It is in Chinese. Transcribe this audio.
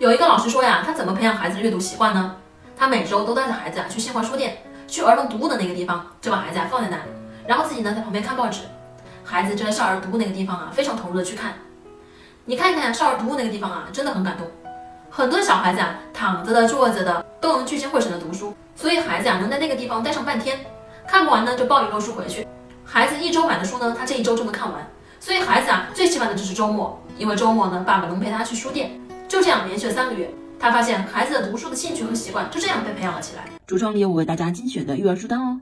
有一个老师说呀，他怎么培养孩子的阅读习惯呢？他每周都带着孩子啊去新华书店，去儿童读物的那个地方，就把孩子啊放在那里，然后自己呢在旁边看报纸。孩子就在少儿读物那个地方啊，非常投入的去看。你看一看少儿读物那个地方啊，真的很感动。很多小孩子啊，躺着的、坐着的，都能聚精会神的读书。所以孩子啊，能在那个地方待上半天，看不完呢就抱一摞书回去。孩子一周买的书呢，他这一周就能看完。所以孩子啊，最喜欢的就是周末，因为周末呢，爸爸能陪他去书店。就这样连续三个月，他发现孩子的读书的兴趣和习惯就这样被培养了起来。橱窗里有我为大家精选的育儿书单哦。